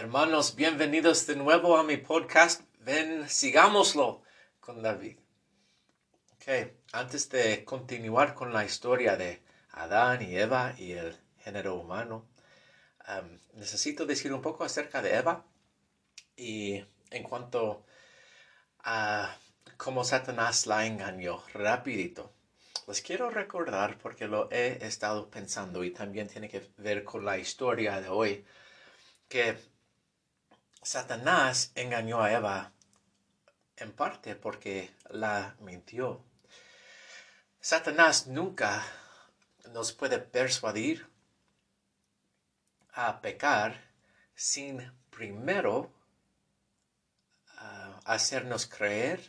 Hermanos, bienvenidos de nuevo a mi podcast. Ven, sigámoslo con David. Ok, antes de continuar con la historia de Adán y Eva y el género humano, um, necesito decir un poco acerca de Eva y en cuanto a cómo Satanás la engañó, rapidito. Les quiero recordar porque lo he estado pensando y también tiene que ver con la historia de hoy, que Satanás engañó a Eva en parte porque la mintió. Satanás nunca nos puede persuadir a pecar sin primero ah, hacernos creer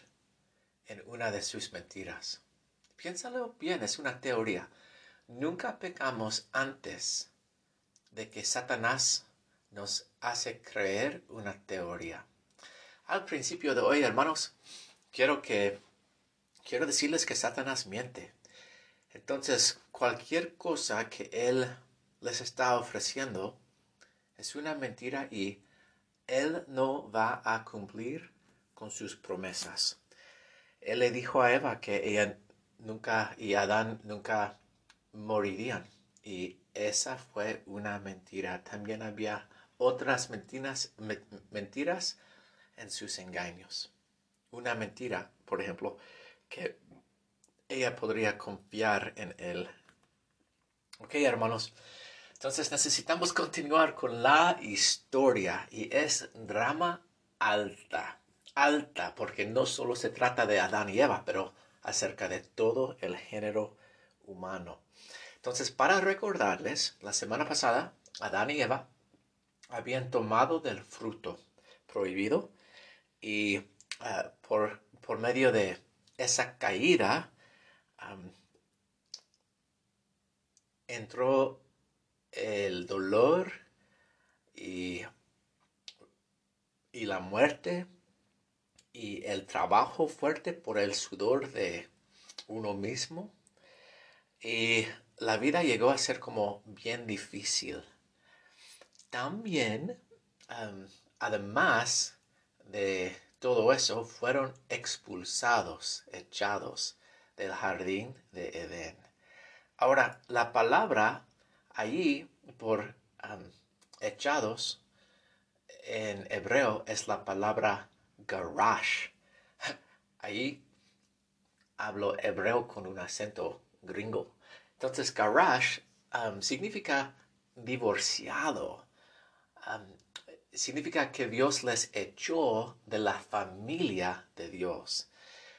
en una de sus mentiras. Piénsalo bien, es una teoría. Nunca pecamos antes de que Satanás nos hace creer una teoría. Al principio de hoy, hermanos, quiero que quiero decirles que Satanás miente. Entonces, cualquier cosa que él les está ofreciendo es una mentira y él no va a cumplir con sus promesas. Él le dijo a Eva que ella nunca y Adán nunca morirían y esa fue una mentira. También había otras mentiras, mentiras en sus engaños. Una mentira, por ejemplo, que ella podría confiar en él. Ok, hermanos. Entonces necesitamos continuar con la historia y es drama alta, alta, porque no solo se trata de Adán y Eva, pero acerca de todo el género humano. Entonces, para recordarles, la semana pasada, Adán y Eva habían tomado del fruto prohibido y ah, por, por, medio de esa caída entró el dolor y, y la muerte y el trabajo fuerte por el sudor de uno mismo. Y la vida llegó a ser como bien difícil también, además de todo eso, fueron expulsados, echados del jardín de Edén. Ahora, la palabra allí por echados en hebreo es la palabra garash. Allí hablo hebreo con un acento gringo. Entonces, garash significa divorciado significa que Dios les echó de la familia de Dios.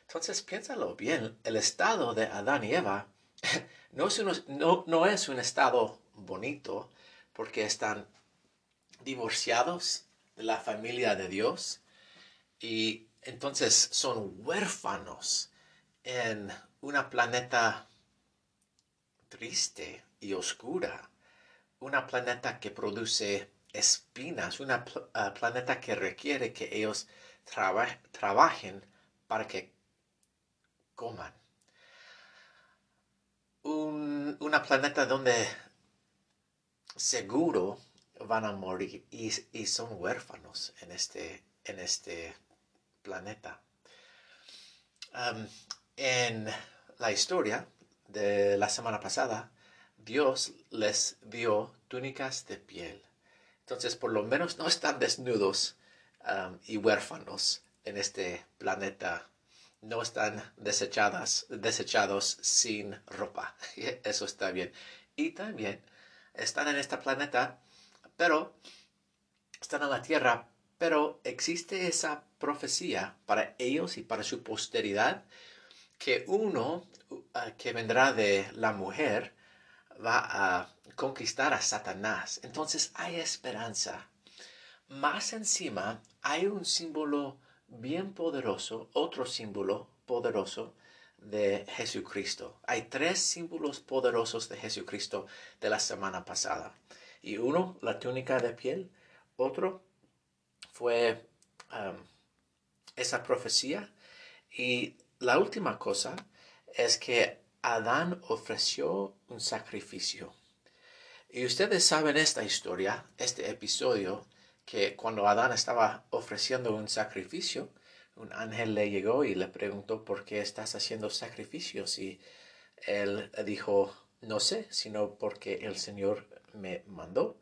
Entonces piénsalo bien, el estado de Adán y Eva no es, un, no es un estado bonito porque están divorciados de la familia de Dios y entonces son huérfanos en una planeta triste y oscura, una planeta que produce espinas, un ah, planeta que requiere que ellos trabajen para que coman. Un una planeta donde seguro van a morir y, son huérfanos en este, en este planeta. en la historia de la semana pasada, Dios les dio túnicas de piel entonces, por lo menos no están desnudos um, y huérfanos en este planeta. No están desechadas, desechados sin ropa. Eso está bien. Y también están en este planeta, pero están en la tierra, pero existe esa profecía para ellos y para su posteridad que uno uh, que vendrá de la mujer va a conquistar a Satanás. Entonces hay esperanza. Más encima hay un símbolo bien poderoso, otro símbolo poderoso de Jesucristo. Hay tres símbolos poderosos de Jesucristo de la semana pasada. Y uno, la túnica de piel. Otro fue um, esa profecía. Y la última cosa es que Adán ofreció un sacrificio. Y ustedes saben esta historia, este episodio, que cuando Adán estaba ofreciendo un sacrificio, un ángel le llegó y le preguntó por qué estás haciendo sacrificios y él dijo, no sé, sino porque el Señor me mandó.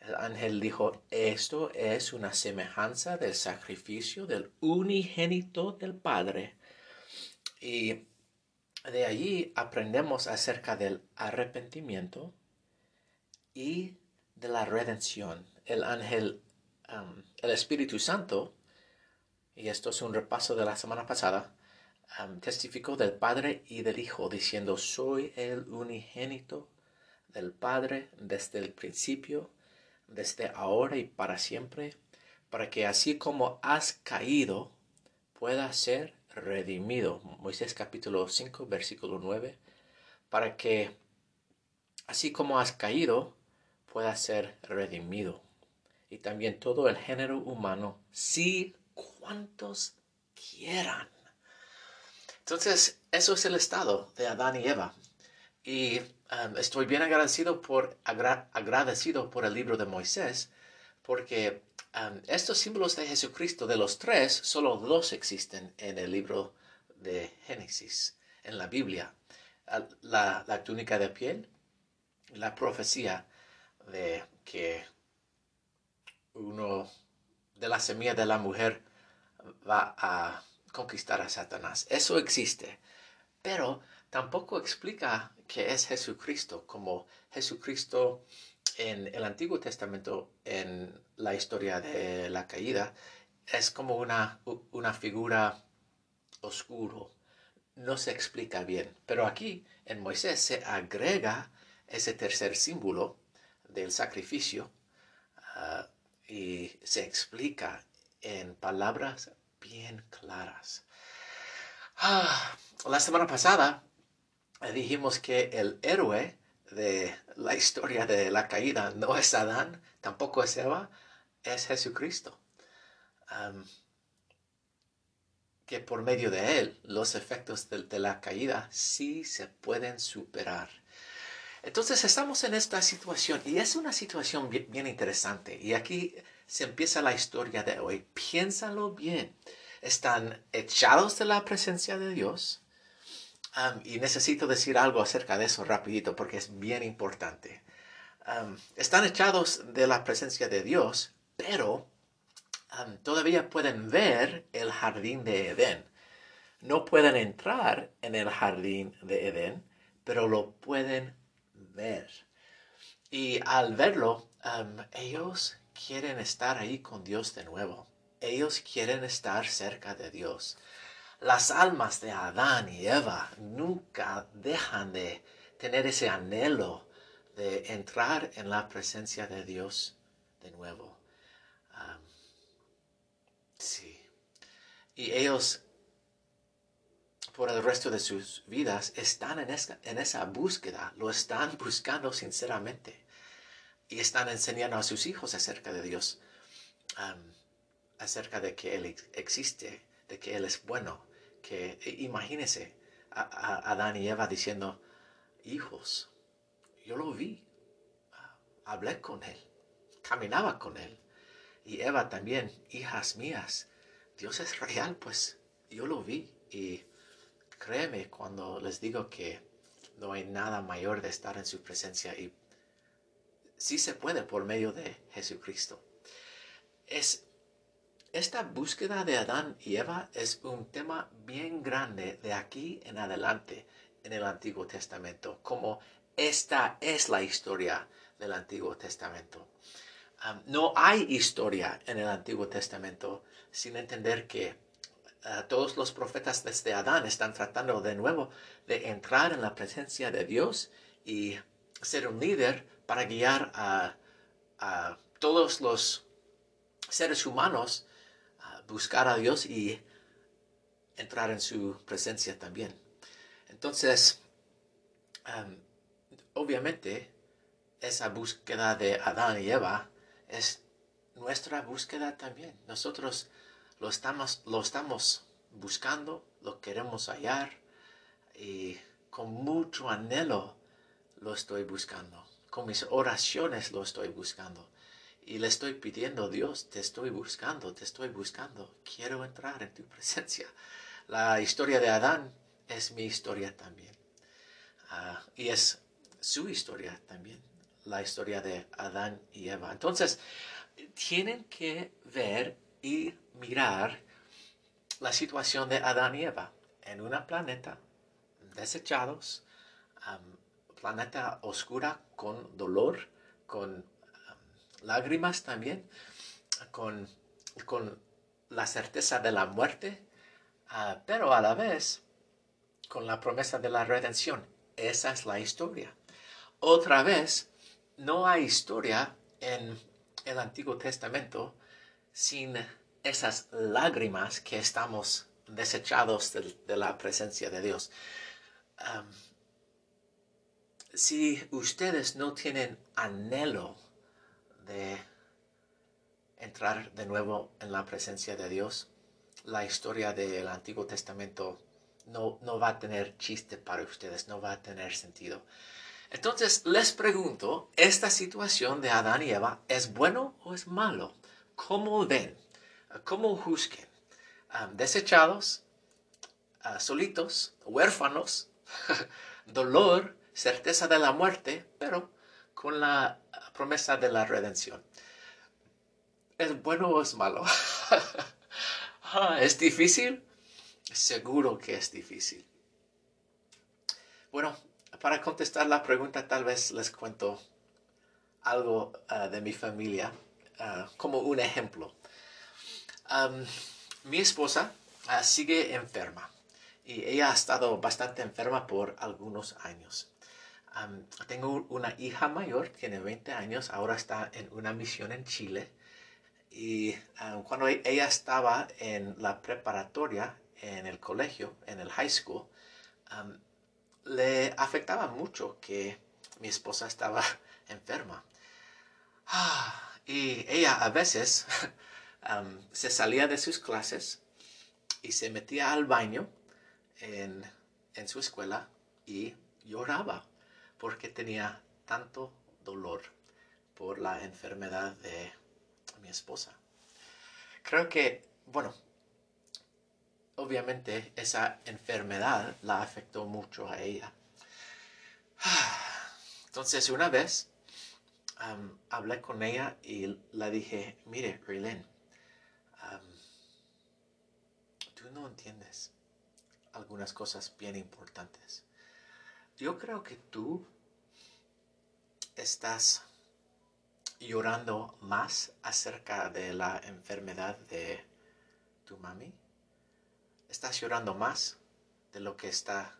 El ángel dijo, esto es una semejanza del sacrificio del unigénito del Padre. Y de allí aprendemos acerca del arrepentimiento y de la redención. El ángel, el Espíritu Santo, y esto es un repaso de la semana pasada, testificó del Padre y del Hijo, diciendo, soy el unigénito del Padre desde el principio, desde ahora y para siempre, para que así como has caído, pueda ser redimido. Moisés capítulo 5, versículo 9, para que así como has caído, pueda ser redimido. Y también todo el género humano, si cuantos quieran. Entonces, eso es el estado de Adán y Eva. Y um, estoy bien agradecido por, agradecido por el libro de Moisés, porque estos símbolos de Jesucristo, de los tres, solo dos existen en el libro de Génesis, en la Biblia. La, la túnica de piel, la profecía de que uno de la semilla de la mujer va a conquistar a Satanás. Eso existe, pero tampoco explica que es Jesucristo, como Jesucristo en el Antiguo Testamento, en la historia de la caída, es como una, una figura oscuro. No se explica bien. Pero aquí en Moisés se agrega ese tercer símbolo del sacrificio ah, y se explica en palabras bien claras. Ah, la semana pasada dijimos que el héroe de la historia de la caída no es Adán, tampoco es Eva, es Jesucristo. que por medio de él los efectos de, la caída sí se pueden superar. Entonces estamos en esta situación y es una situación bien, interesante y aquí se empieza la historia de hoy. Piénsalo bien. Están echados de la presencia de Dios y necesito decir algo acerca de eso rapidito porque es bien importante. están echados de la presencia de Dios, pero todavía pueden ver el jardín de Edén. No pueden entrar en el jardín de Edén, pero lo pueden ver. Y al verlo, ellos quieren estar ahí con Dios de nuevo. Ellos quieren estar cerca de Dios. Las almas de Adán y Eva nunca dejan de tener ese anhelo de entrar en la presencia de Dios de nuevo. sí. Y ellos, por el resto de sus vidas, están en esa, en esa búsqueda, lo están buscando sinceramente. Y están enseñando a sus hijos acerca de Dios, acerca de que Él existe, de que Él es bueno, que imagínese a, Adán y Eva diciendo, hijos, yo lo vi, hablé con él, caminaba con él. Y Eva también, hijas mías, Dios es real, pues yo lo vi. Y créeme cuando les digo que no hay nada mayor de estar en su presencia y sí se puede por medio de Jesucristo. Es esta búsqueda de Adán y Eva es un tema bien grande de aquí en adelante en el Antiguo Testamento, como esta es la historia del Antiguo Testamento. no hay historia en el Antiguo Testamento sin entender que uh, todos los profetas desde Adán están tratando de nuevo de entrar en la presencia de Dios y ser un líder para guiar a todos los seres humanos buscar a Dios y entrar en su presencia también. Entonces, obviamente, esa búsqueda de Adán y Eva es nuestra búsqueda también. Nosotros lo estamos, lo estamos buscando, lo queremos hallar y con mucho anhelo lo estoy buscando. Con mis oraciones lo estoy buscando. Y le estoy pidiendo, Dios, te estoy buscando, te estoy buscando, quiero entrar en tu presencia. La historia de Adán es mi historia también. Ah, y es su historia también, la historia de Adán y Eva. Entonces, tienen que ver y mirar la situación de Adán y Eva en una planeta desechados, planeta oscura con dolor, con lágrimas también, con, con, la certeza de la muerte, ah, pero a la vez con la promesa de la redención. Esa es la historia. Otra vez, no hay historia en el Antiguo Testamento sin esas lágrimas que estamos desechados de, la presencia de Dios. si ustedes no tienen anhelo de entrar de nuevo en la presencia de Dios, la historia del Antiguo Testamento no, no va a tener chiste para ustedes, no va a tener sentido. Entonces les pregunto, ¿esta situación de Adán y Eva es bueno o es malo? ¿Cómo ven? ¿Cómo juzguen? ¿Desechados? ¿Solitos? ¿Huérfanos? ¿Dolor? ¿Certeza de la muerte? Pero con la promesa de la redención. ¿Es bueno o es malo? Ah, ¿Es difícil? Seguro que es difícil. Bueno, para contestar la pregunta tal vez les cuento algo ah, de mi familia ah, como un ejemplo. mi esposa sigue enferma y ella ha estado bastante enferma por algunos años tengo una hija mayor, tiene 20 años, ahora está en una misión en Chile. Y cuando e-, ella estaba en la preparatoria, en el colegio, en el high school, le afectaba mucho que mi esposa estaba enferma. Ah, y ella a veces se salía de sus clases y se metía al baño en, en su escuela y lloraba porque tenía tanto dolor por la enfermedad de mi esposa. Creo que, bueno, obviamente esa enfermedad la afectó mucho a ella. Entonces una vez hablé con ella y le dije, mire, Rilén, tú no entiendes algunas cosas bien importantes. Yo creo que tú estás llorando más acerca de la enfermedad de tu mami. Estás llorando más de lo que está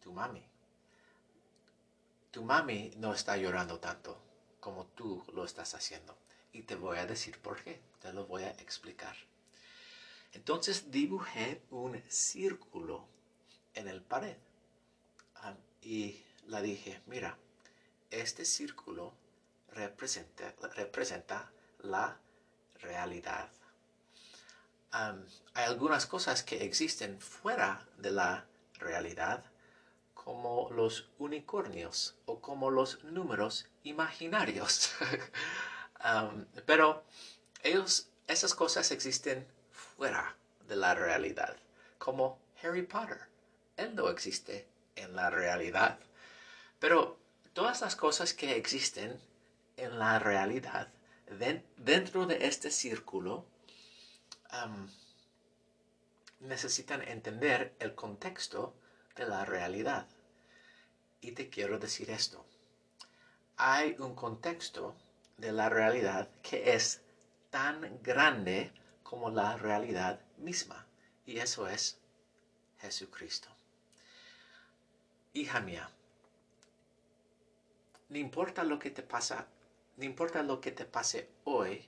tu mami. Tu mami no está llorando tanto como tú lo estás haciendo. Y te voy a decir por qué. Te lo voy a explicar. Entonces dibujé un círculo en el pared. Ah, y la dije, mira, este círculo representa, representa la realidad. hay algunas cosas que existen fuera de la realidad, como los unicornios o como los números imaginarios. pero ellos, esas cosas existen fuera de la realidad, como Harry Potter. Él no existe en la realidad. Pero todas las cosas que existen en la realidad dentro de este círculo necesitan entender el contexto de la realidad. Y te quiero decir esto. Hay un contexto de la realidad que es tan grande como la realidad misma. Y eso es Jesucristo. Hija mía, no importa lo que te pasa, no importa lo que te pase hoy,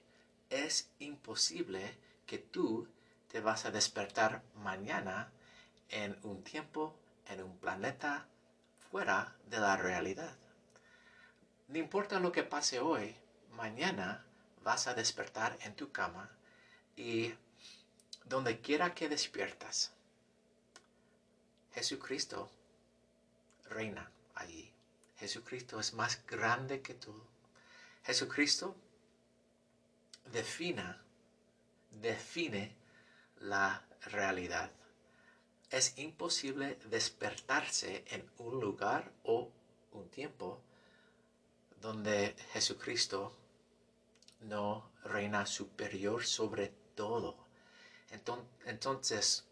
es imposible que tú te vas a despertar mañana en un tiempo, en un planeta fuera de la realidad. No importa lo que pase hoy, mañana vas a despertar en tu cama y donde quiera que despiertas, Jesucristo reina allí. Jesucristo es más grande que todo. Jesucristo defina, define la realidad. Es imposible despertarse en un lugar o un tiempo donde Jesucristo no reina superior sobre todo. Entonces,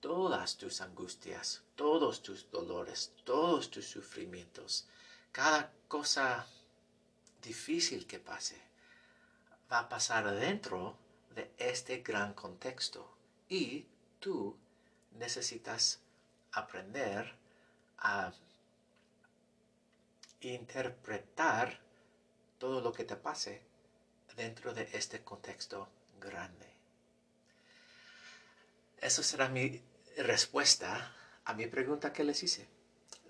todas tus angustias, todos tus dolores, todos tus sufrimientos, cada cosa difícil que pase, va a pasar dentro de este gran contexto. Y tú necesitas aprender a interpretar todo lo que te pase dentro de este contexto grande. Eso será mi respuesta a mi pregunta que les hice.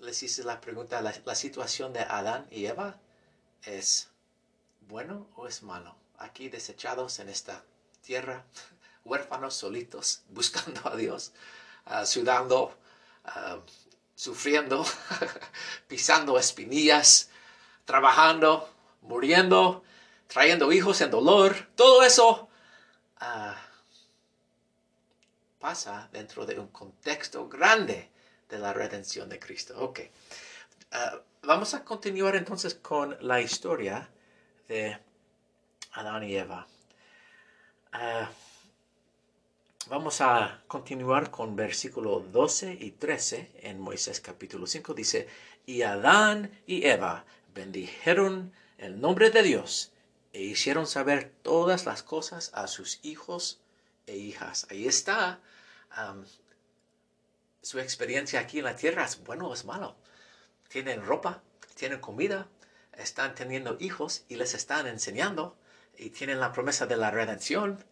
Les hice la pregunta, la, situación de Adán y Eva es bueno o es malo. Aquí desechados en esta tierra, huérfanos, solitos, buscando a Dios, uh, sudando, uh, sufriendo, pisando espinillas, trabajando, muriendo, trayendo hijos en dolor, todo eso uh, pasa dentro de un contexto grande de la redención de Cristo. Ok, vamos a continuar entonces con la historia de Adán y Eva. Vamos a continuar con versículo 12 y 13 en Moisés capítulo 5. Dice, y Adán y Eva bendijeron el nombre de Dios e hicieron saber todas las cosas a sus hijos e hijas. Ahí está su experiencia aquí en la tierra. ¿Es bueno o es malo? Tienen ropa, tienen comida, están teniendo hijos y les están enseñando y tienen la promesa de la redención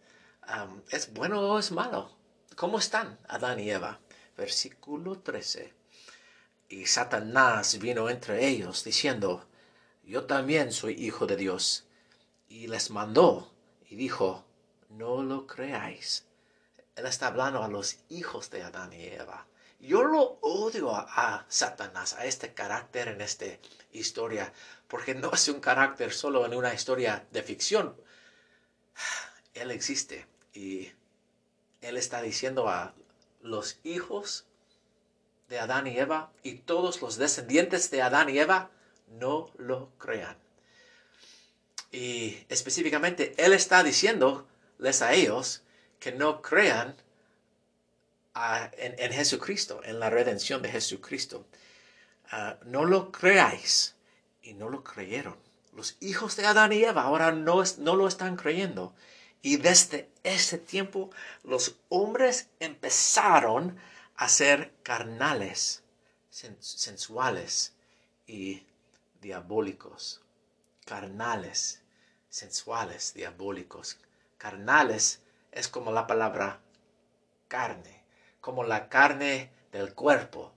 ¿es bueno o es malo? ¿Cómo están Adán y Eva? Versículo 13. Y Satanás vino entre ellos diciendo, yo también soy hijo de Dios. Y les mandó y dijo, no lo creáis. Él está hablando a los hijos de Adán y Eva. Yo lo odio a, Satanás, a este carácter en esta historia, porque no es un carácter solo en una historia de ficción. Él existe. Y Él está diciendo a los hijos de Adán y Eva y todos los descendientes de Adán y Eva, no lo crean. Y específicamente Él está diciéndoles a ellos que no crean en, en, Jesucristo, en la redención de Jesucristo. Ah, no lo creáis. Y no lo creyeron. Los hijos de Adán y Eva ahora no, no lo están creyendo. Y desde ese tiempo los hombres empezaron a ser carnales, sensuales y diabólicos. Carnales, sensuales, diabólicos. Carnales es como la palabra carne, como la carne del cuerpo.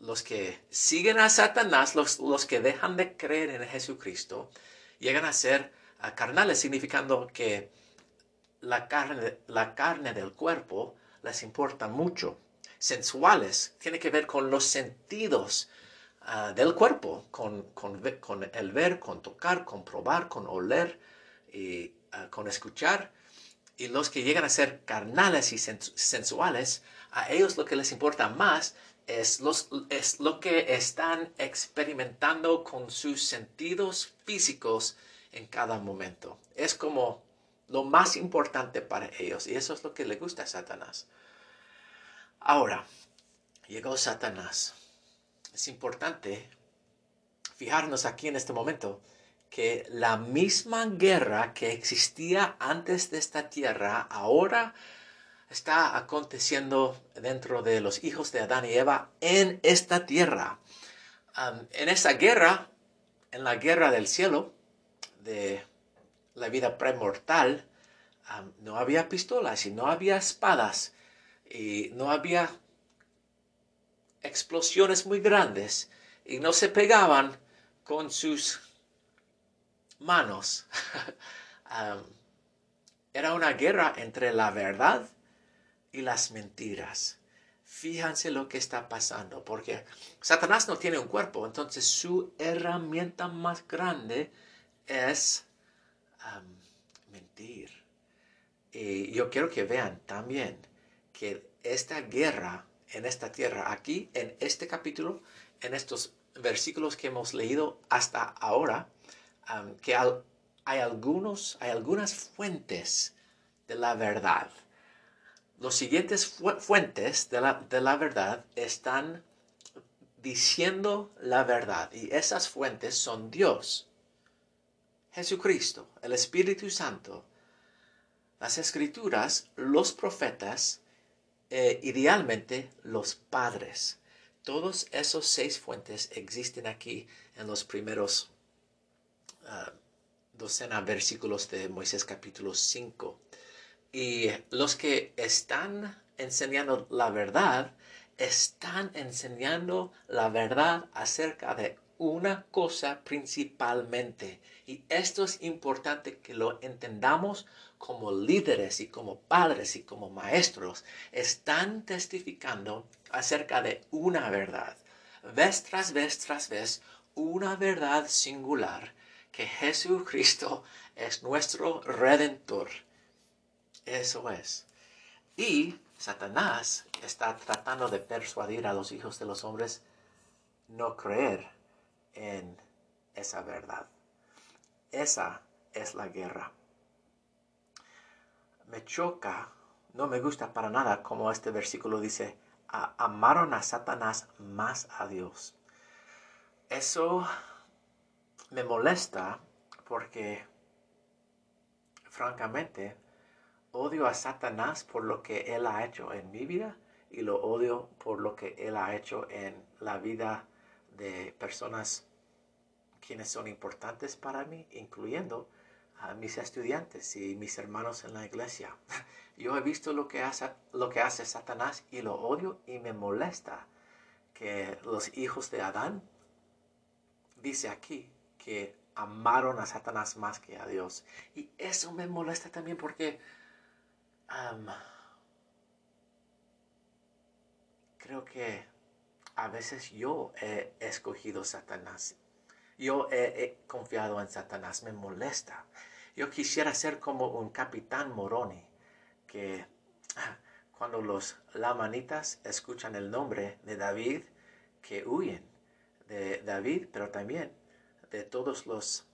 los que siguen a Satanás, los, los que dejan de creer en Jesucristo, llegan a ser carnales, significando que la carne, la carne del cuerpo les importa mucho. Sensuales, tiene que ver con los sentidos ah, del cuerpo, con, con, con, el ver, con tocar, con probar, con oler y ah, con escuchar. Y los que llegan a ser carnales y sensuales, a ellos lo que les importa más es, los, es lo que están experimentando con sus sentidos físicos en cada momento. Es como lo más importante para ellos y eso es lo que le gusta a Satanás. Ahora, llegó Satanás. Es importante fijarnos aquí en este momento que la misma guerra que existía antes de esta tierra ahora está aconteciendo dentro de los hijos de Adán y Eva en esta tierra. en esa guerra, en la guerra del cielo, de la vida premortal, no había pistolas y no había espadas y no había explosiones muy grandes y no se pegaban con sus manos. era una guerra entre la verdad y las mentiras. Fíjense lo que está pasando, porque Satanás no tiene un cuerpo, entonces su herramienta más grande es Y yo quiero que vean también que esta guerra en esta tierra, aquí en este capítulo, en estos versículos que hemos leído hasta ahora, que hay, algunos, hay algunas fuentes de la verdad. Los siguientes fuentes de la, de la verdad están diciendo la verdad y esas fuentes son Dios, Jesucristo, el Espíritu Santo, las escrituras, los profetas, e idealmente los padres. Todos esos seis fuentes existen aquí en los primeros uh, docena versículos de Moisés capítulo 5. Y los que están enseñando la verdad, están enseñando la verdad acerca de una cosa principalmente. Y esto es importante que lo entendamos como líderes y como padres y como maestros. Están testificando acerca de una verdad. Vez tras vez tras vez, una verdad singular, que Jesucristo es nuestro redentor. Eso es. Y Satanás está tratando de persuadir a los hijos de los hombres no creer en esa verdad. Esa es la guerra. Me choca, no me gusta para nada como este versículo dice, amaron a Satanás más a Dios. Eso me molesta porque, francamente, odio a Satanás por lo que él ha hecho en mi vida y lo odio por lo que él ha hecho en la vida de personas quienes son importantes para mí, incluyendo a mis estudiantes y mis hermanos en la iglesia. Yo he visto lo que hace, lo que hace Satanás y lo odio y me molesta que los hijos de Adán, dice aquí, que amaron a Satanás más que a Dios. Y eso me molesta también porque creo que a veces yo he escogido Satanás. Yo he, confiado en Satanás. Me molesta. Yo quisiera ser como un capitán Moroni, que cuando los lamanitas escuchan el nombre de David, que huyen de David, pero también de todos los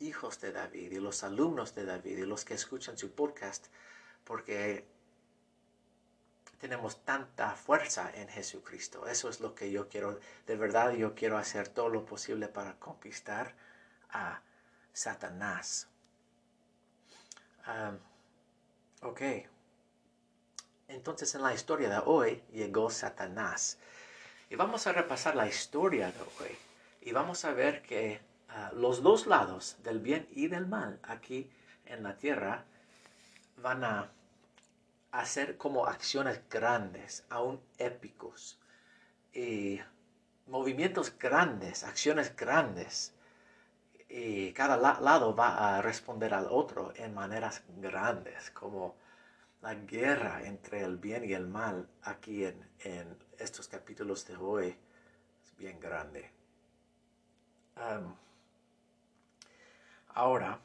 hijos de David y los alumnos de David y los que escuchan su podcast, porque tenemos tanta fuerza en Jesucristo. Eso es lo que yo quiero, de verdad yo quiero hacer todo lo posible para conquistar a Satanás. ok. Entonces en la historia de hoy llegó Satanás. Y vamos a repasar la historia de hoy. Y vamos a ver que ah, los dos lados del bien y del mal aquí en la tierra van a hacer como acciones grandes, aún épicos, y movimientos grandes, acciones grandes. Y cada lado va a responder al otro en maneras grandes, como la guerra entre el bien y el mal aquí en, en estos capítulos de hoy es bien grande. Ahora,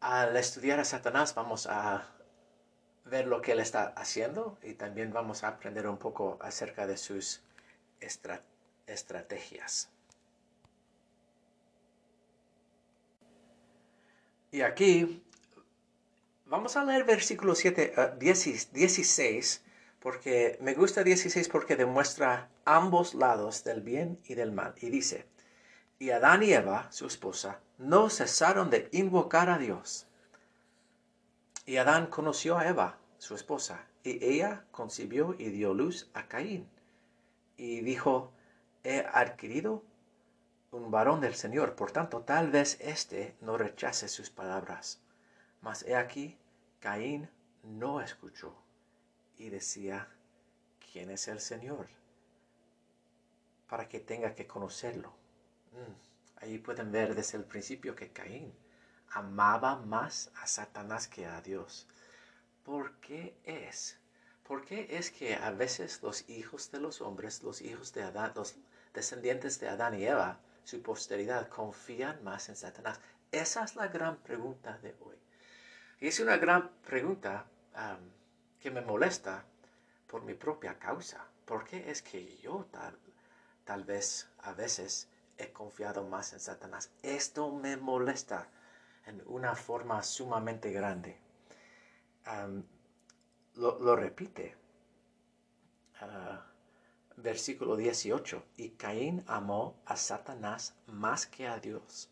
al estudiar a Satanás vamos a ver lo que él está haciendo y también vamos a aprender un poco acerca de sus estrategias. Y aquí vamos a leer versículo 7, 16, porque me gusta 16 porque demuestra ambos lados del bien y del mal. Y dice, y Adán y Eva, su esposa, no cesaron de invocar a Dios. Y Adán conoció a Eva, su esposa, y ella concibió y dio luz a Caín. Y dijo, he adquirido un varón del Señor, por tanto tal vez éste no rechace sus palabras. Mas he aquí, Caín no escuchó y decía, ¿quién es el Señor? Para que tenga que conocerlo. Mm. Ahí pueden ver desde el principio que Caín amaba más a Satanás que a Dios. ¿Por qué es? ¿Por qué es que a veces los hijos de los hombres, los hijos de Adán, los descendientes de Adán y Eva, su posteridad confían más en Satanás? Esa es la gran pregunta de hoy. Y es una gran pregunta que me molesta por mi propia causa. ¿Por qué es que yo tal, tal vez a veces he confiado más en Satanás? Esto me molesta en una forma sumamente grande. lo, repite. Ah, versículo 18. Y Caín amó a Satanás más que a Dios.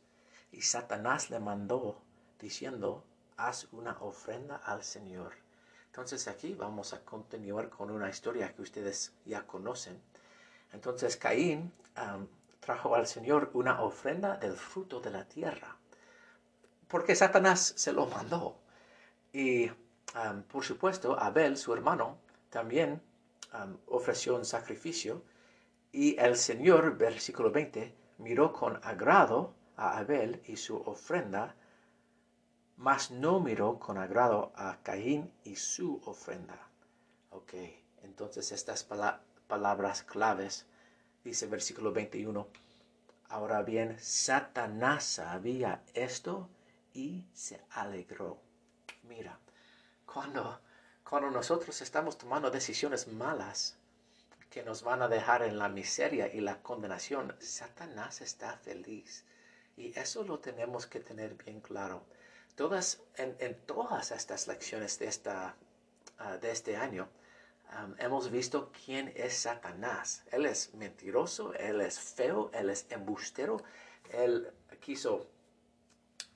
Y Satanás le mandó diciendo, haz una ofrenda al Señor. Entonces aquí vamos a continuar con una historia que ustedes ya conocen. Entonces Caín trajo al Señor una ofrenda del fruto de la tierra, porque Satanás se lo mandó. Y por supuesto Abel, su hermano, también ofreció un sacrificio. Y el Señor, versículo 20, miró con agrado a Abel y su ofrenda, mas no miró con agrado a Caín y su ofrenda. Ok, entonces estas palabras claves, dice versículo 21, ahora bien, Satanás sabía esto y se alegró. Mira, cuando, cuando nosotros estamos tomando decisiones malas, que nos van a dejar en la miseria y la condenación, Satanás está feliz. Y eso lo tenemos que tener bien claro. Todas, en, todas estas lecciones de, esta, ah, de este año, hemos visto quién es Satanás. Él es mentiroso, él es feo, él es embustero. Él quiso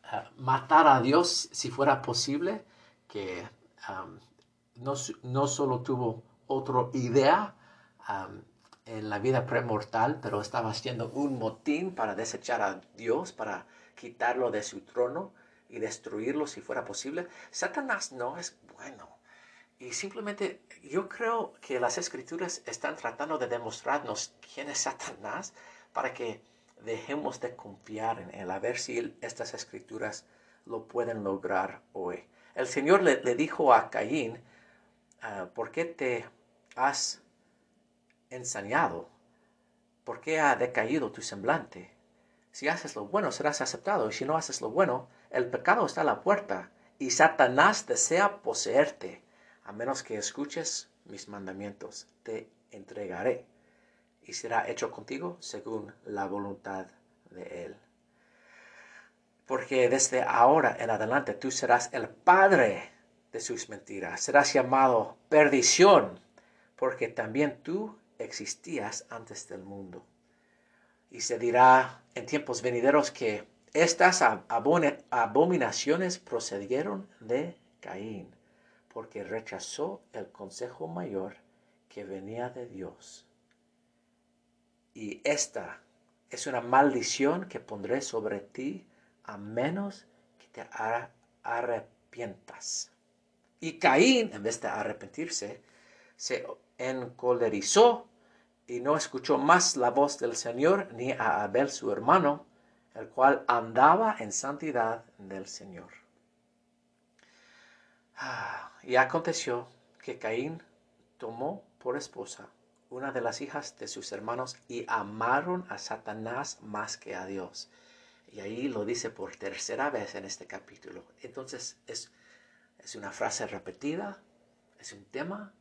ah, matar a Dios si fuera posible, que no, no, solo tuvo otra idea, en la vida premortal, pero estaba haciendo un motín para desechar a Dios, para quitarlo de su trono y destruirlo si fuera posible. Satanás no es bueno. Y simplemente yo creo que las escrituras están tratando de demostrarnos quién es Satanás para que dejemos de confiar en él, a ver si estas escrituras lo pueden lograr hoy. El Señor le, dijo a Caín, ah, ¿por qué te has ensañado? ¿Por qué ha decaído tu semblante? Si haces lo bueno, serás aceptado, y si no haces lo bueno, el pecado está a la puerta, y Satanás desea poseerte, a menos que escuches mis mandamientos. Te entregaré, y será hecho contigo según la voluntad de él. Porque desde ahora en adelante tú serás el padre de sus mentiras, serás llamado perdición, porque también tú existías antes del mundo. Y se dirá en tiempos venideros que estas abominaciones procedieron de Caín, porque rechazó el consejo mayor que venía de Dios. Y esta es una maldición que pondré sobre ti a menos que te arrepientas. Y Caín, en vez de arrepentirse, se encolerizó y no escuchó más la voz del Señor ni a Abel su hermano, el cual andaba en santidad del Señor. Ah, y aconteció que Caín tomó por esposa una de las hijas de sus hermanos y amaron a Satanás más que a Dios. Y ahí lo dice por tercera vez en este capítulo. Entonces es, es una frase repetida, es un tema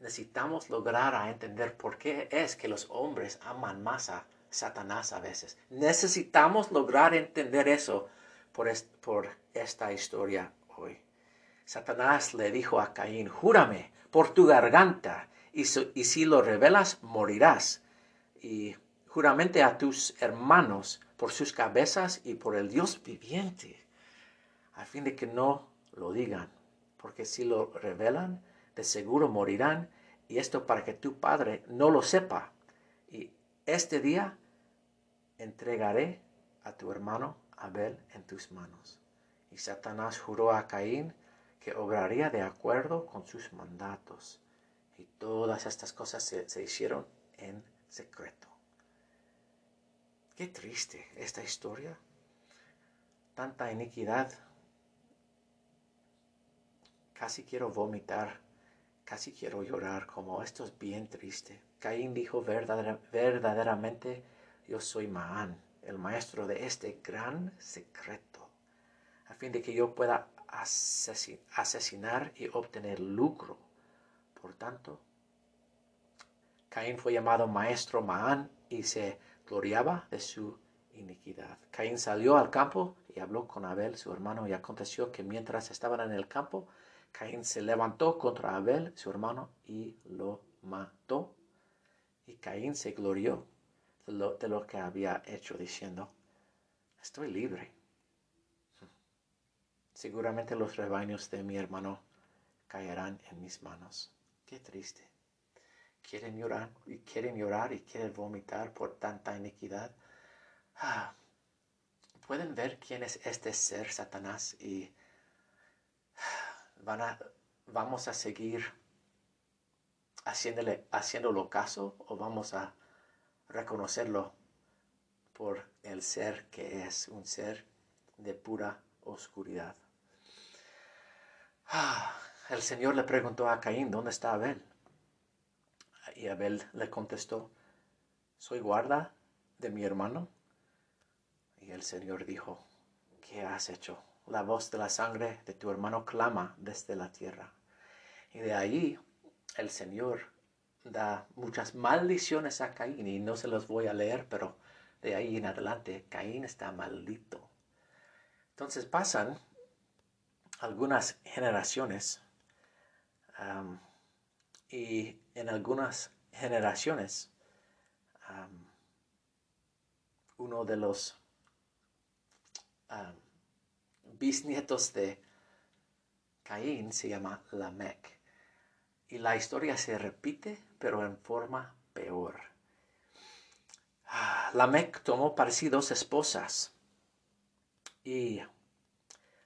necesitamos lograr a entender por qué es que los hombres aman más a Satanás a veces. Necesitamos lograr entender eso por, esta historia hoy. Satanás le dijo a Caín, júrame por tu garganta, y, y si lo revelas, morirás. Y juramente a tus hermanos por sus cabezas y por el Dios viviente, a fin de que no lo digan, porque si lo revelan, de seguro morirán, y esto para que tu Padre no lo sepa. Este día entregaré a tu hermano Abel en tus manos. Y Satanás juró a Caín que obraría de acuerdo con sus mandatos. Y todas estas cosas se, se hicieron en secreto. Qué triste esta historia. Tanta iniquidad. Casi quiero vomitar Casi quiero llorar como esto es bien triste. Caín dijo verdaderamente, yo soy Maán, el maestro de este gran secreto, a fin de que yo pueda asesinar y obtener lucro. Por tanto, Caín fue llamado maestro Maán y se gloriaba de su iniquidad. Caín salió al campo y habló con Abel, su hermano, y aconteció que mientras estaban en el campo, Caín se levantó contra Abel, su hermano, y lo mató. Y Caín se glorió de lo, de lo que había hecho, diciendo, estoy libre. Seguramente los rebaños de mi hermano caerán en mis manos. Qué triste. Quieren llorar y quieren vomitar por tanta iniquidad. Ah, pueden ver quién es este ser Satanás y van a, vamos a seguir haciéndole, haciéndolo caso o vamos a reconocerlo por el ser que es un ser de pura oscuridad. Ah, el Señor le preguntó a Caín, ¿dónde está Abel? Y Abel le contestó, soy guarda de mi hermano. Y el Señor dijo, ¿qué has hecho? La voz de la sangre de tu hermano clama desde la tierra. Y de ahí el Señor da muchas maldiciones a Caín y no se los voy a leer, pero de ahí en adelante Caín está maldito. Entonces pasan algunas generaciones y en algunas generaciones uno de los bisnietos de Caín se llama Lamec y la historia se repite pero en forma peor. Ah, Lamec tomó para sí dos esposas y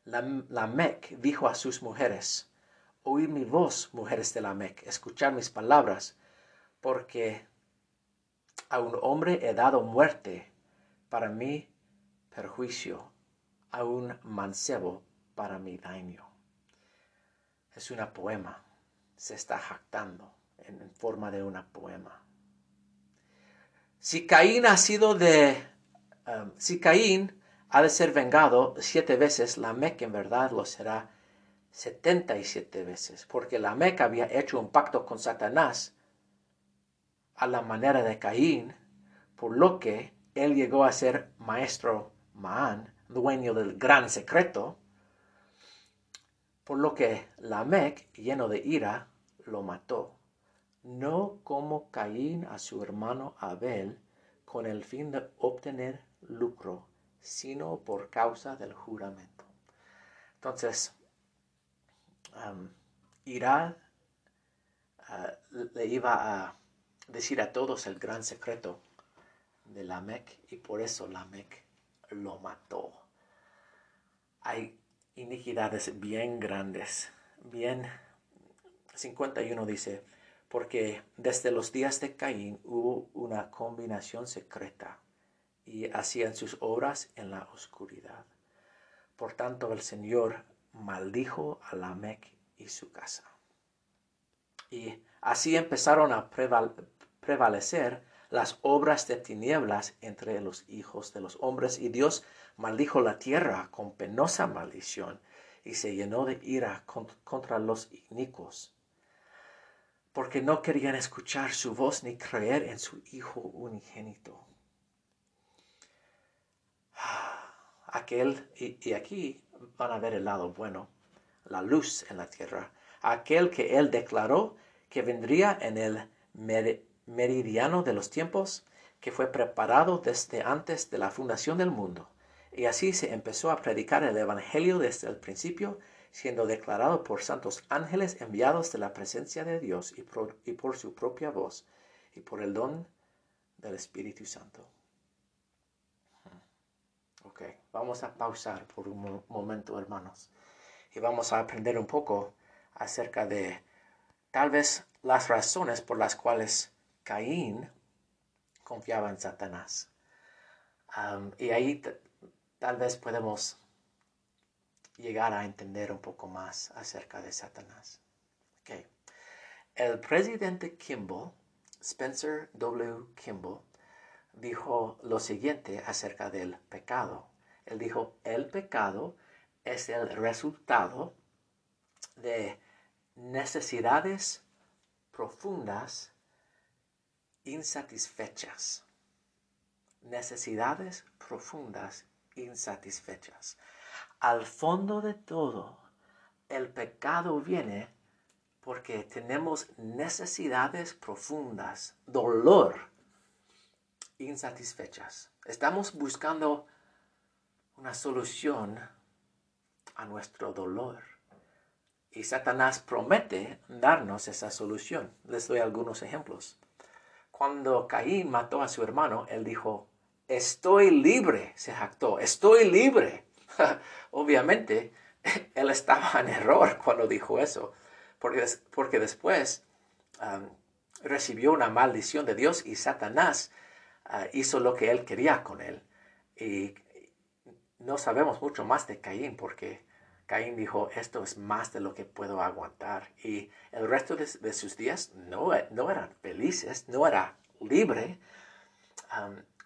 Lamec dijo a sus mujeres, Oíd mi voz, mujeres de Lamec, escuchad mis palabras, porque a un hombre he dado muerte para mi perjuicio, a un mancebo para mi daño. Es una poema, se está jactando en forma de una poema. Si Caín ha sido de, um, si Caín ha de ser vengado siete veces, la Mec en verdad lo será setenta y siete veces, porque la Mec había hecho un pacto con Satanás a la manera de Caín, por lo que él llegó a ser maestro Maán, dueño del gran secreto, por lo que la Mec, lleno de ira, lo mató, no como Caín a su hermano Abel, con el fin de obtener lucro sino por causa del juramento. Entonces, ah, le iba a decir a todos el gran secreto de Lamec y por eso Lamec lo mató. Hay iniquidades bien grandes, bien 51 dice, porque desde los días de Caín hubo una combinación secreta y hacían sus obras en la oscuridad. Por tanto, el Señor maldijo a Lamec y su casa. Y así empezaron a prevalecer las obras de tinieblas entre los hijos de los hombres, y Dios maldijo la tierra con penosa maldición, y se llenó de ira contra los inicuos, porque no querían escuchar su voz ni creer en su Hijo unigénito aquel, y, aquí van a ver el lado bueno, la luz en la tierra, aquel que él declaró que vendría en el meridiano de los tiempos, que fue preparado desde antes de la fundación del mundo. Y así se empezó a predicar el Evangelio desde el principio, siendo declarado por santos ángeles enviados de la presencia de Dios y y por su propia voz y por el don del Espíritu Santo. Ok, vamos a pausar por un momento, hermanos, y vamos a aprender un poco acerca de tal vez las razones por las cuales Caín confiaba en Satanás. y ahí tal vez podemos llegar a entender un poco más acerca de Satanás. El presidente Kimball, Spencer W. Kimball, dijo lo siguiente acerca del pecado. Él dijo, el pecado es el resultado de necesidades profundas insatisfechas. Necesidades profundas insatisfechas. Al fondo de todo, el pecado viene porque tenemos necesidades profundas, dolor, insatisfechas. Estamos buscando una solución a nuestro dolor. Y Satanás promete darnos esa solución. Les doy algunos ejemplos. Cuando Caín mató a su hermano, él dijo, estoy libre, se jactó, estoy libre. Obviamente, él estaba en error cuando dijo eso, porque, porque después recibió una maldición de Dios y Satanás ah, hizo lo que él quería con él. Y no sabemos mucho más de Caín porque Caín dijo, esto es más de lo que puedo aguantar. Y el resto de, sus días no, no, eran felices, no era libre.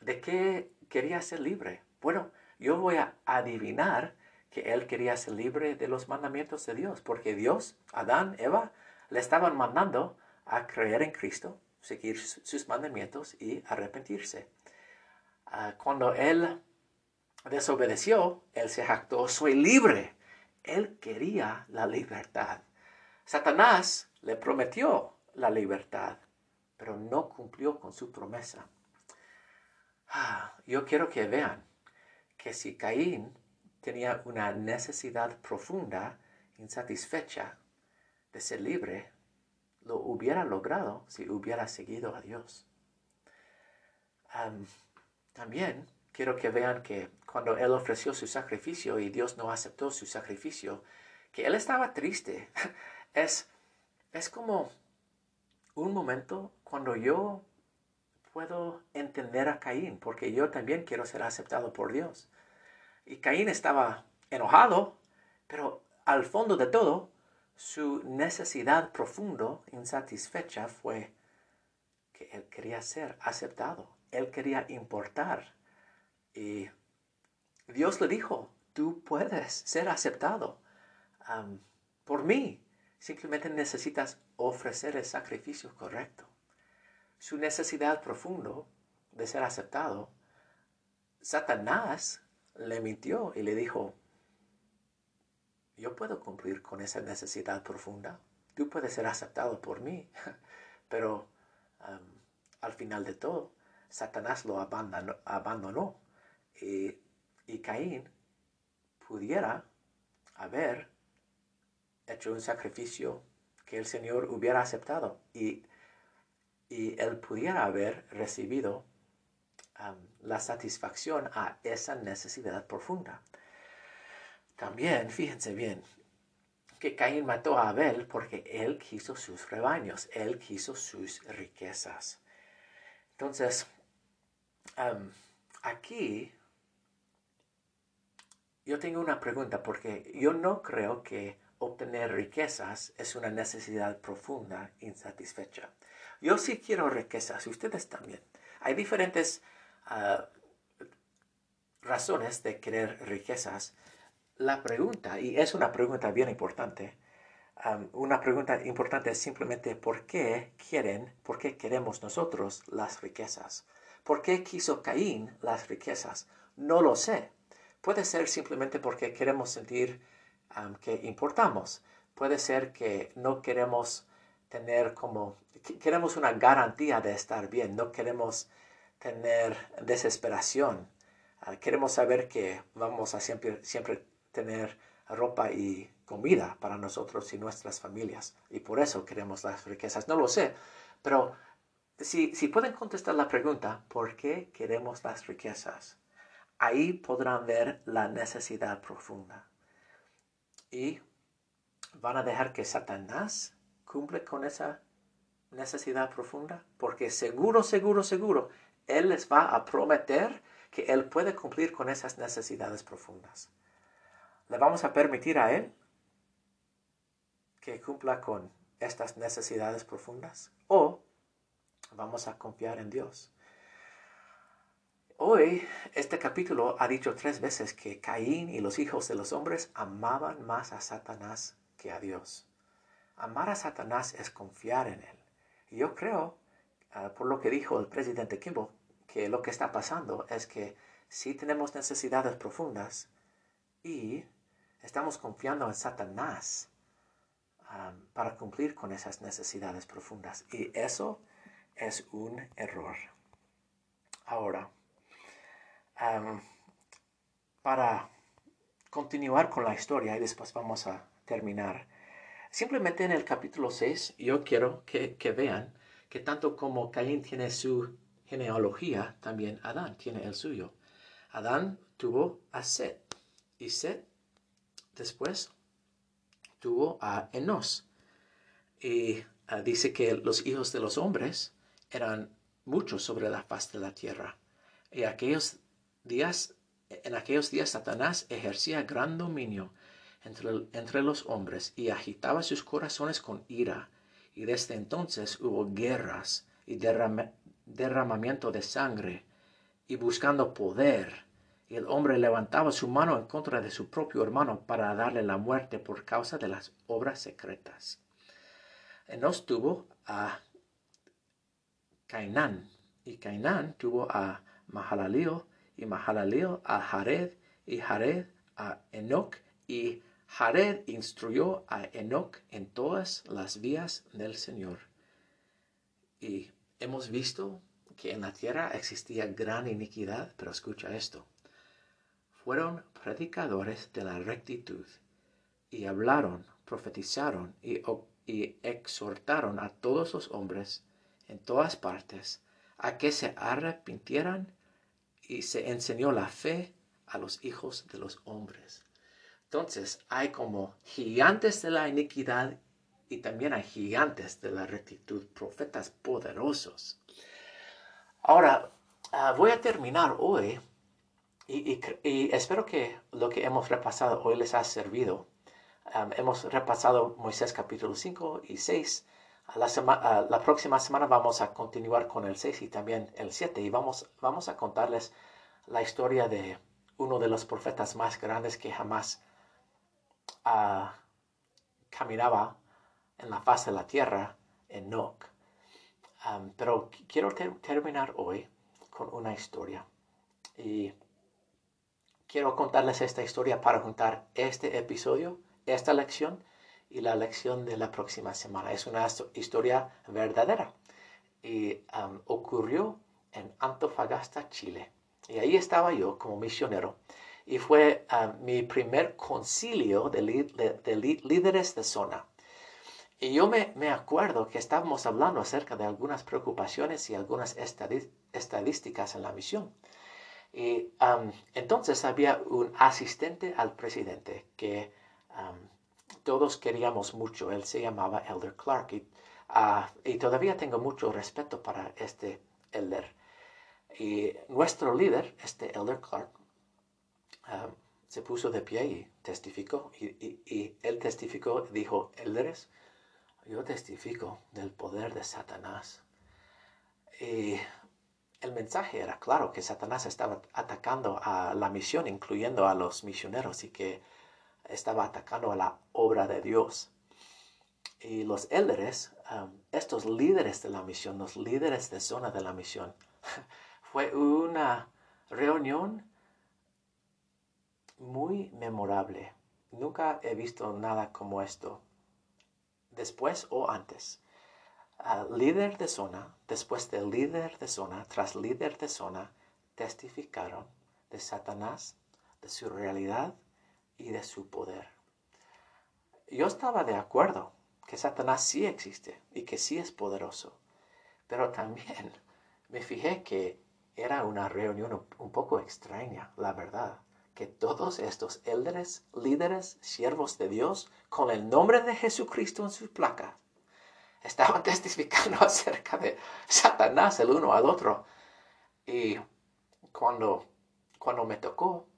¿De qué quería ser libre? Bueno, yo voy a adivinar que él quería ser libre de los mandamientos de Dios, porque Dios, Adán, Eva, le estaban mandando a creer en Cristo, seguir sus mandamientos y arrepentirse. Ah, cuando él desobedeció, él se jactó, soy libre. Él quería la libertad. Satanás le prometió la libertad, pero no cumplió con su promesa. Ah, yo quiero que vean que si Caín tenía una necesidad profunda, insatisfecha, de ser libre, lo hubiera logrado si hubiera seguido a Dios. también quiero que vean que cuando él ofreció su sacrificio y Dios no aceptó su sacrificio, que él estaba triste. Es, es como un momento cuando yo puedo entender a Caín, porque yo también quiero ser aceptado por Dios. Y Caín estaba enojado, pero al fondo de todo, su necesidad profundo, insatisfecha, fue que él quería ser aceptado, él quería importar. Y Dios le dijo, tú puedes ser aceptado por mí. Simplemente necesitas ofrecer el sacrificio correcto. Su necesidad profundo de ser aceptado, Satanás le mintió y le dijo, yo puedo cumplir con esa necesidad profunda, tú puedes ser aceptado por mí, pero al final de todo, Satanás lo abandonó, y, y Caín pudiera haber hecho un sacrificio que el Señor hubiera aceptado y, y él pudiera haber recibido la satisfacción a esa necesidad profunda. También, fíjense bien, que Caín mató a Abel porque él quiso sus rebaños, él quiso sus riquezas. Entonces, aquí yo tengo una pregunta porque yo no creo que obtener riquezas es una necesidad profunda, insatisfecha. Yo sí quiero riquezas, ustedes también. Hay diferentes Ah, razones de querer riquezas, la pregunta, y es una pregunta bien importante, una pregunta importante es simplemente por qué quieren, por qué queremos nosotros las riquezas. ¿Por qué quiso Caín las riquezas? No lo sé. Puede ser simplemente porque queremos sentir que importamos. Puede ser que no queremos tener como, queremos una garantía de estar bien, no queremos tener desesperación. Ah, queremos saber que vamos a siempre, siempre tener ropa y comida para nosotros y nuestras familias. Y por eso queremos las riquezas. No lo sé, pero si, si pueden contestar la pregunta, ¿por qué queremos las riquezas? Ahí podrán ver la necesidad profunda. Y van a dejar que Satanás cumple con esa necesidad profunda, porque seguro, seguro, seguro, él les va a prometer que Él puede cumplir con esas necesidades profundas. ¿Le vamos a permitir a Él que cumpla con estas necesidades profundas? ¿O vamos a confiar en Dios? hoy este capítulo ha dicho tres veces que Caín y los hijos de los hombres amaban más a Satanás que a Dios. Amar a Satanás es confiar en él. Y yo creo, ah, por lo que dijo el presidente Kimball, que lo que está pasando es que si tenemos necesidades profundas y estamos confiando en Satanás para cumplir con esas necesidades profundas. Y eso es un error. Ahora, para continuar con la historia y después vamos a terminar. Simplemente en el capítulo 6 yo quiero que, vean que tanto como Caín tiene su genealogía, también Adán tiene el suyo. Adán tuvo a Set y Set después tuvo a Enos. Y ah, dice que los hijos de los hombres eran muchos sobre la faz de la tierra. Y aquellos días, en aquellos días Satanás ejercía gran dominio entre, entre los hombres y agitaba sus corazones con ira. Y desde entonces hubo guerras y derramamiento de sangre y buscando poder. El hombre levantaba su mano en contra de su propio hermano para darle la muerte por causa de las obras secretas. Enos tuvo a Cainán y Cainán tuvo a Mahalalío y Mahalaleel a Jared, y Jared a Enoch, y Jared instruyó a Enoch en todas las vías del Señor. Y hemos visto que en la tierra existía gran iniquidad, pero escucha esto. Fueron predicadores de la rectitud, y hablaron, profetizaron y, exhortaron a todos los hombres en todas partes a que se arrepintieran y se enseñó la fe a los hijos de los hombres. Entonces hay como gigantes de la iniquidad y también hay gigantes de la rectitud, profetas poderosos. Ahora, ah, voy a terminar hoy y, espero que lo que hemos repasado hoy les ha servido. hemos repasado Moisés capítulo 5 y 6 la, la, próxima semana vamos a continuar con el 6 y también el 7 y vamos, vamos a contarles la historia de uno de los profetas más grandes que jamás ah, caminaba en la faz de la tierra, Enoch. Um, pero quiero terminar hoy con una historia. Y quiero contarles esta historia para juntar este episodio, esta lección y la lección de la próxima semana. Es una historia verdadera y ocurrió en Antofagasta, Chile. Y ahí estaba yo como misionero y fue mi primer concilio de, líderes de zona. Y yo me, me, acuerdo que estábamos hablando acerca de algunas preocupaciones y algunas estadísticas en la misión. Y um, entonces había un asistente al presidente que todos queríamos mucho. Él se llamaba Elder Clark y, ah, y todavía tengo mucho respeto para este elder. Y nuestro líder, este Elder Clark, ah, se puso de pie y testificó. Y, y, él testificó, dijo, Elderes, yo testifico del poder de Satanás. Y el mensaje era claro que Satanás estaba atacando a la misión, incluyendo a los misioneros, y que estaba atacando a la obra de Dios. Y los élderes, um, estos líderes de la misión, los líderes de zona de la misión, fue una reunión muy memorable. Nunca he visto nada como esto, después o antes. líder de zona, después de líder de zona, tras líder de zona, testificaron de Satanás, de su realidad y de su poder. Yo estaba de acuerdo que Satanás sí existe y que sí es poderoso, pero también me fijé que era una reunión un poco extraña, la verdad, que todos estos élderes, líderes, siervos de Dios, con el nombre de Jesucristo en sus placas, estaban testificando acerca de Satanás el uno al otro. Y cuando, cuando me tocó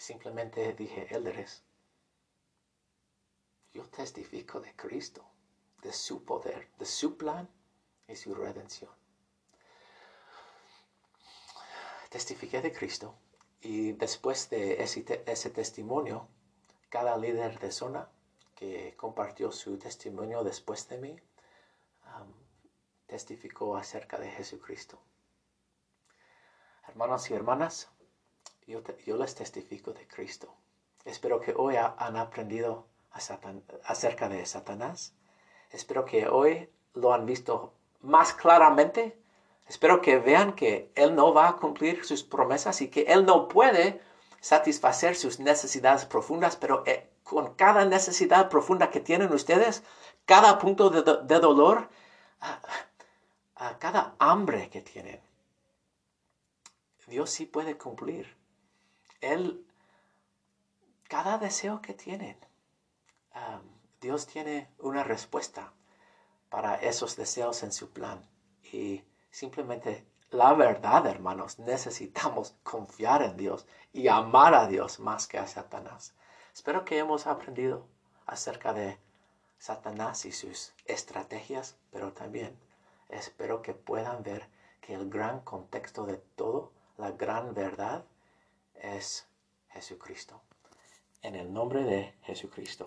Simplemente dije, Élderes, yo testifico de Cristo, de su poder, de su plan y su redención. testifiqué de Cristo y después de ese, testimonio, cada líder de zona que compartió su testimonio después de mí, testificó acerca de Jesucristo. Hermanos y hermanas, yo, yo les testifico de Cristo. Espero que hoy han aprendido acerca de Satanás. Espero que hoy lo han visto más claramente. Espero que vean que Él no va a cumplir sus promesas y que Él no puede satisfacer sus necesidades profundas, pero eh, con cada necesidad profunda que tienen ustedes, cada punto de, dolor, a cada hambre que tienen, Dios sí puede cumplir. Él, cada deseo que tienen, Dios tiene una respuesta para esos deseos en su plan. Y simplemente la verdad, hermanos, necesitamos confiar en Dios y amar a Dios más que a Satanás. Espero que hemos aprendido acerca de Satanás y sus estrategias, pero también espero que puedan ver que el gran contexto de todo, la gran verdad, es Jesucristo. En el nombre de Jesucristo.